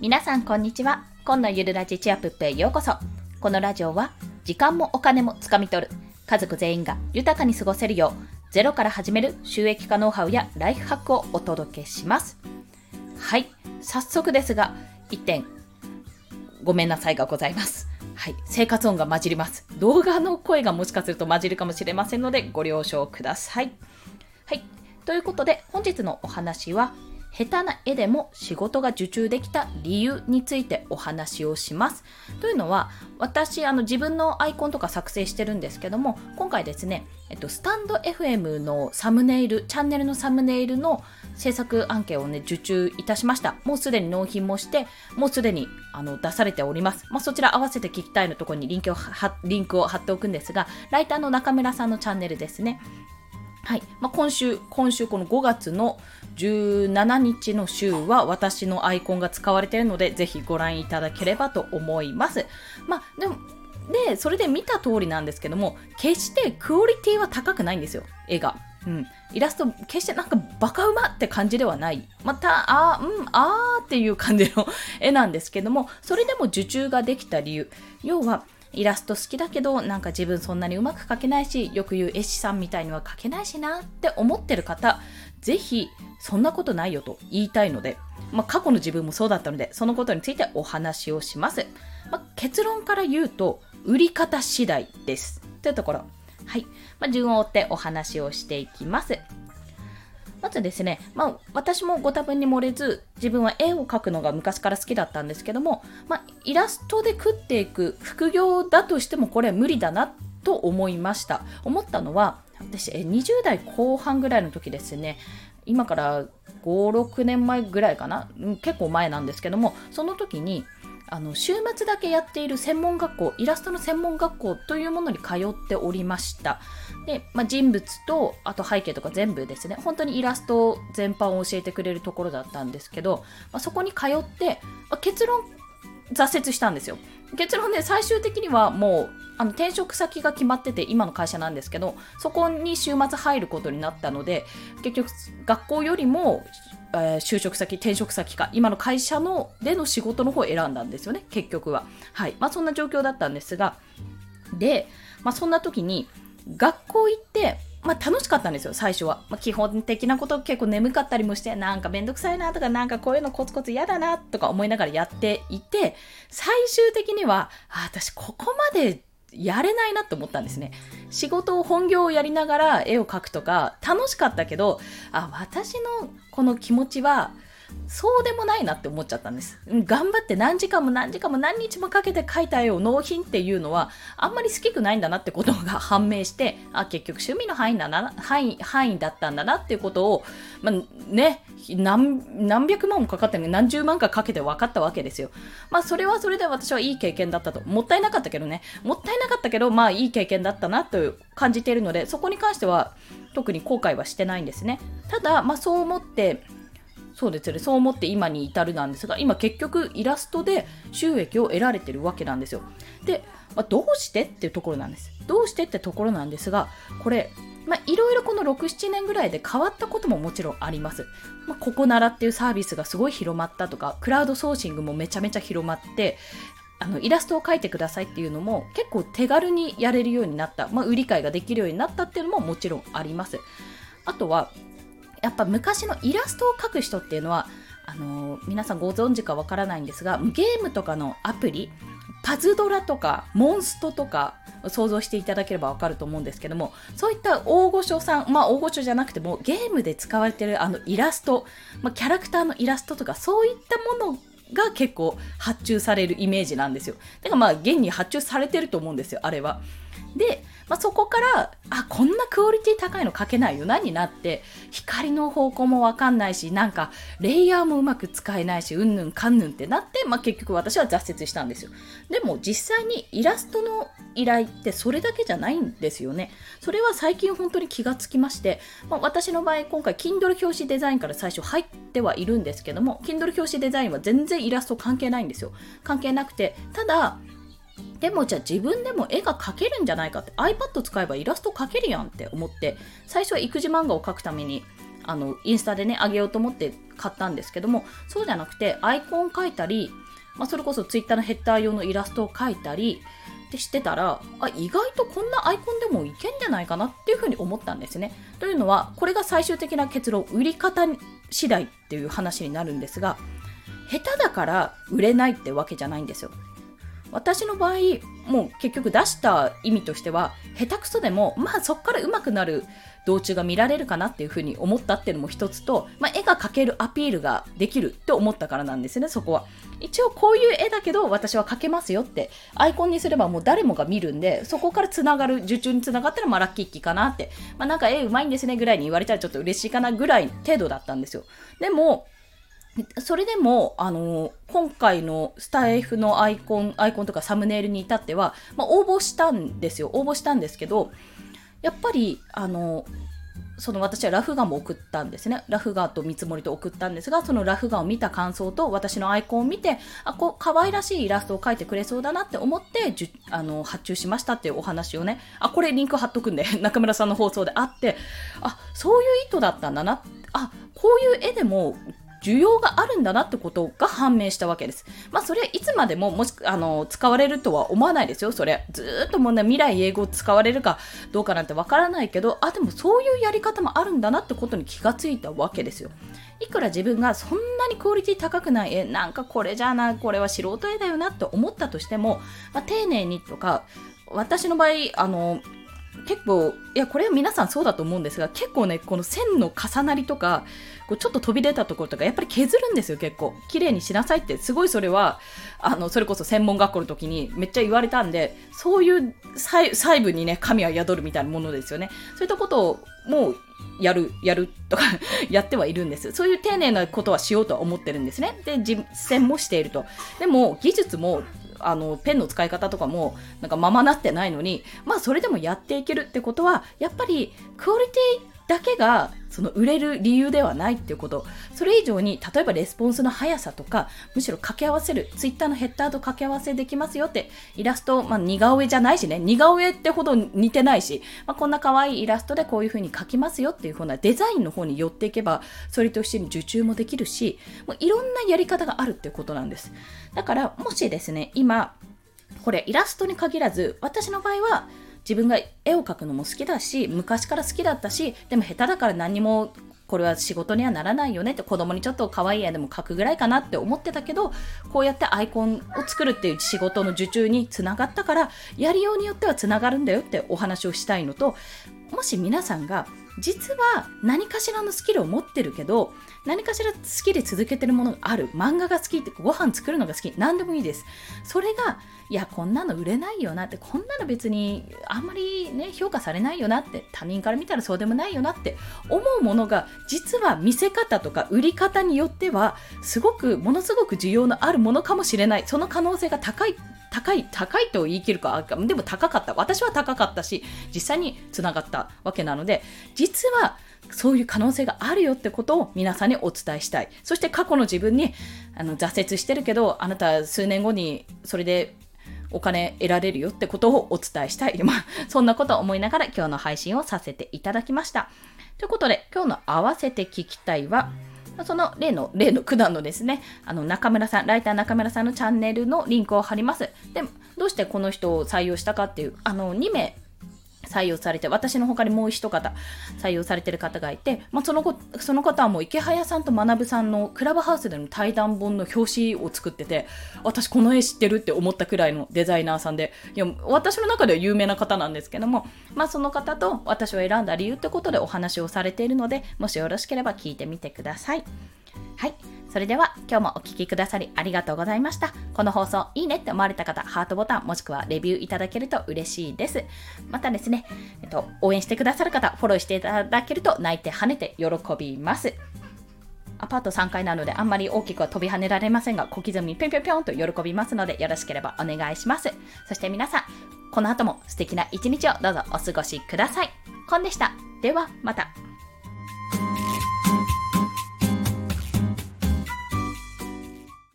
皆さんこんにちは。今のゆるラジチアプップへようこそ。このラジオは時間もお金もつかみ取る家族全員が豊かに過ごせるようゼロから始める収益化ノウハウやライフハックをお届けします。はい。早速ですが、1点ごめんなさいがございます。はい。生活音が混じります。動画の声がもしかすると混じるかもしれませんのでご了承ください。はい。ということで本日のお話は下手な絵でも仕事が受注できた理由についてお話をします。というのは、私、あの、自分のアイコンとか作成してるんですけども、今回ですね、えっと、スタンド FM のサムネイル、チャンネルのサムネイルの制作案件をね、受注いたしました。もうすでに納品もして、もうすでにあの出されております。まあ、そちら合わせて聞きたいのところにリンクをリンクを貼っておくんですが、ライターの中村さんのチャンネルですね。はい。まあ、今週、今週この5月の17日の週は私のアイコンが使われているので、ぜひご覧いただければと思います。まあ、でも、で、それで見た通りなんですけども、決してクオリティは高くないんですよ、絵が。うん。イラスト、決してなんかバカうまって感じではない。また、あー、うん、あーっていう感じの 絵なんですけども、それでも受注ができた理由。要は、イラスト好きだけどなんか自分そんなにうまく描けないしよく言う絵師さんみたいには描けないしなって思ってる方ぜひそんなことないよと言いたいので、まあ、過去の自分もそうだったのでそのことについてお話をします、まあ、結論から言うと売り方次第です。というところ。はい、まあ、順を追ってお話をしていきます。まずですね、まあ、私もご多分に漏れず、自分は絵を描くのが昔から好きだったんですけども、まあ、イラストで食っていく副業だとしてもこれは無理だなと思いました。思ったのは、私え、20代後半ぐらいの時ですね、今から5、6年前ぐらいかな、うん結構前なんですけども、その時に、あの週末だけやっている専門学校イラストの専門学校というものに通っておりました。で、まあ、人物とあと背景とか全部ですね。本当にイラスト全般を教えてくれるところだったんですけど、まあ、そこに通って、まあ、結論挫折したんですよ結論ね最終的にはもうあの転職先が決まってて今の会社なんですけどそこに週末入ることになったので結局学校よりもえー、就職先、転職先か、今の会社のでの仕事の方を選んだんですよね、結局は。はい。まあそんな状況だったんですが、で、まあそんな時に、学校行って、まあ楽しかったんですよ、最初は。まあ基本的なこと結構眠かったりもして、なんかめんどくさいなとか、なんかこういうのコツコツ嫌だなとか思いながらやっていて、最終的には、あ、私ここまでやれないなって思ったんですね。仕事を本業をやりながら絵を描くとか楽しかったけど、あ、私のこの気持ちはそうでもないなって思っちゃったんです。頑張って何時間も何時間も何日もかけて描いた絵を納品っていうのはあんまり好きくないんだなってことが判明して、あ、結局趣味の範囲だな、範囲、範囲だったんだなっていうことを、まあ、ね、何、何百万もかかって何十万かかけて分かったわけですよ。まあそれはそれで私はいい経験だったと。もったいなかったけどね。もったいなかったけど、まあいい経験だったなという感じているので、そこに関しては特に後悔はしてないんですね。ただ、まあそう思って、そうですね。そう思って今に至るなんですが、今結局イラストで収益を得られてるわけなんですよ。で、まあ、どうしてっていうところなんです。どうしてってところなんですが、これ、まあ、いろいろこの6、7年ぐらいで変わったことももちろんあります。まあ、ここならっていうサービスがすごい広まったとか、クラウドソーシングもめちゃめちゃ広まって、あのイラストを描いてくださいっていうのも結構手軽にやれるようになった、まあ、売り買いができるようになったっていうのももちろんあります。あとはやっぱ昔のイラストを描く人っていうのはあのー、皆さんご存知かわからないんですがゲームとかのアプリパズドラとかモンストとか想像していただければわかると思うんですけどもそういった大御所さんまあ大御所じゃなくてもゲームで使われてるあのイラスト、まあ、キャラクターのイラストとかそういったものが結構発注されるイメージなんですよ。だからまあ現に発注されてると思うんですよ、あれは。で、まあ、そこから、あ、こんなクオリティ高いの描けないよなになって、光の方向もわかんないし、なんか、レイヤーもうまく使えないし、うんぬんかんぬんってなって、まあ、結局私は挫折したんですよ。でも実際にイラストの依頼ってそれだけじゃないんですよね。それは最近本当に気がつきまして、まあ、私の場合今回 Kindle 表紙デザインから最初入ってはいるんですけども、Kindle 表紙デザインは全然イラスト関係ないんですよ。関係なくて、ただ、でもじゃあ自分でも絵が描けるんじゃないかって iPad 使えばイラスト描けるやんって思って最初は育児漫画を描くためにあの、インスタでね、あげようと思って買ったんですけども、そうじゃなくて、アイコン描いたり、まあ、それこそツイッターのヘッダー用のイラストを描いたり、ってしてたらあ意外とこんなアイコンでもいけんじゃないかなっていうふうに思ったんですね。というのはこれが最終的な結論売り方次第っていう話になるんですが下手だから売れないってわけじゃないんですよ。私の場合もう結局出した意味としては下手くそでもまあそこから上手くなる道中が見られるかなっていうふうに思ったっていうのも一つと、まあ、絵が描けるアピールができるって思ったからなんですねそこは。一応こういう絵だけど私は描けますよってアイコンにすればもう誰もが見るんでそこからつながる受注につながったらまあラッキーキかなって。まあなんか絵うまいんですねぐらいに言われたらちょっと嬉しいかなぐらい程度だったんですよ。でもそれでも、あの今回のスタイフのアイコン、アイコンとかサムネイルに至っては、まあ、応募したんですよ。応募したんですけど、やっぱり、あのその私はラフ画も送ったんですね。ラフ画と見積もりと送ったんですが、そのラフ画を見た感想と私のアイコンを見て、あ、こう、可愛らしいイラストを描いてくれそうだなって思って、じゅあの、発注しましたっていうお話をね、あ、これリンク貼っとくんで、中村さんの放送であって、あ、そういう意図だったんだな。あ、こういう絵でも需要があるんだなってことが判明したわけです。まあ、それはいつまでももし、あの、使われるとは思わないですよ、それ。ずっともうね、未来英語を使われるかどうかなんてわからないけど、あ、でもそういうやり方もあるんだなってことに気がついたわけですよ。いくら自分がそんなにクオリティ高くない絵、なんかこれじゃな、これは素人絵だよなって思ったとしても、まあ、丁寧にとか、私の場合、あの、結構、いや、これは皆さんそうだと思うんですが、結構ね、この線の重なりとか、こうちょっと飛び出たところとか、やっぱり削るんですよ、結構。綺麗にしなさいって、すごいそれは、あの、それこそ専門学校の時にめっちゃ言われたんで、そういう細部にね、神は宿るみたいなものですよね。そういったことを、もう、やる、やるとか やってはいるんです。そういう丁寧なことはしようとは思ってるんですね。で、実践もしていると。でも、技術もあのペンの使い方とかもなんかままなってないのにまあそれでもやっていけるってことはやっぱりクオリティだけがその売れる理由ではないっていうこと。それ以上に例えばレスポンスの速さとかむしろ掛け合わせるツイッターのヘッダーと掛け合わせできますよってイラスト、まあ、似顔絵じゃないしね。似顔絵ってほど似てないし、まあ、こんな可愛いイラストでこういう風に描きますよっていう風なデザインの方に寄っていけばそれと一緒に受注もできるしもういろんなやり方があるっていうことなんです。だからもしですね今これイラストに限らず私の場合は自分が絵を描くのも好きだし昔から好きだったしでも下手だから何にもこれは仕事にはならないよねって子供にちょっと可愛い絵でも描くぐらいかなって思ってたけどこうやってアイコンを作るっていう仕事の受注につながったからやりようによってはつながるんだよってお話をしたいのともし皆さんが実は何かしらのスキルを持ってるけど何かしら好きで続けてるものがある。漫画が好きってご飯作るのが好き。何でもいいです。それがいやこんなの売れないよなって。こんなの別にあんまりね評価されないよなって。他人から見たらそうでもないよなって。思うものが実は見せ方とか売り方によってはすごくものすごく需要のあるものかもしれない。その可能性が高い。高い高いと言い切るかでも高かった私は高かったし実際につながったわけなので実はそういう可能性があるよってことを皆さんにお伝えしたい。そして過去の自分にあの挫折してるけど、あなた数年後にそれでお金得られるよってことをお伝えしたい。まあ、そんなことを思いながら今日の配信をさせていただきました。ということで、今日の合わせて聞きたいは、その例の、例の九段のですね、あの中村さん、ライター中村さんのチャンネルのリンクを貼ります。で、どうしてこの人を採用したかっていう、あの、2名採用されて、私の他にもう一方採用されてる方がいて、まあ、そのその方はもう池早さんと学さんのクラブハウスでの対談本の表紙を作ってて、私この絵知ってるって思ったくらいのデザイナーさんで、いや、私の中では有名な方なんですけども、まあ、その方と私を選んだ理由ってことでお話をされているので、もしよろしければ聞いてみてください。はい。それでは今日もお聴きくださりありがとうございました。この放送いいねって思われた方、ハートボタンもしくはレビューいただけると嬉しいです。またですね、えっと、応援してくださる方、フォローしていただけると泣いて跳ねて喜びます。アパート3階なのであんまり大きくは飛び跳ねられませんが、小刻みぴょんぴょんぴょんと喜びますので、よろしければお願いします。そして皆さん、この後も素敵な一日をどうぞお過ごしください。コンでした。では、また。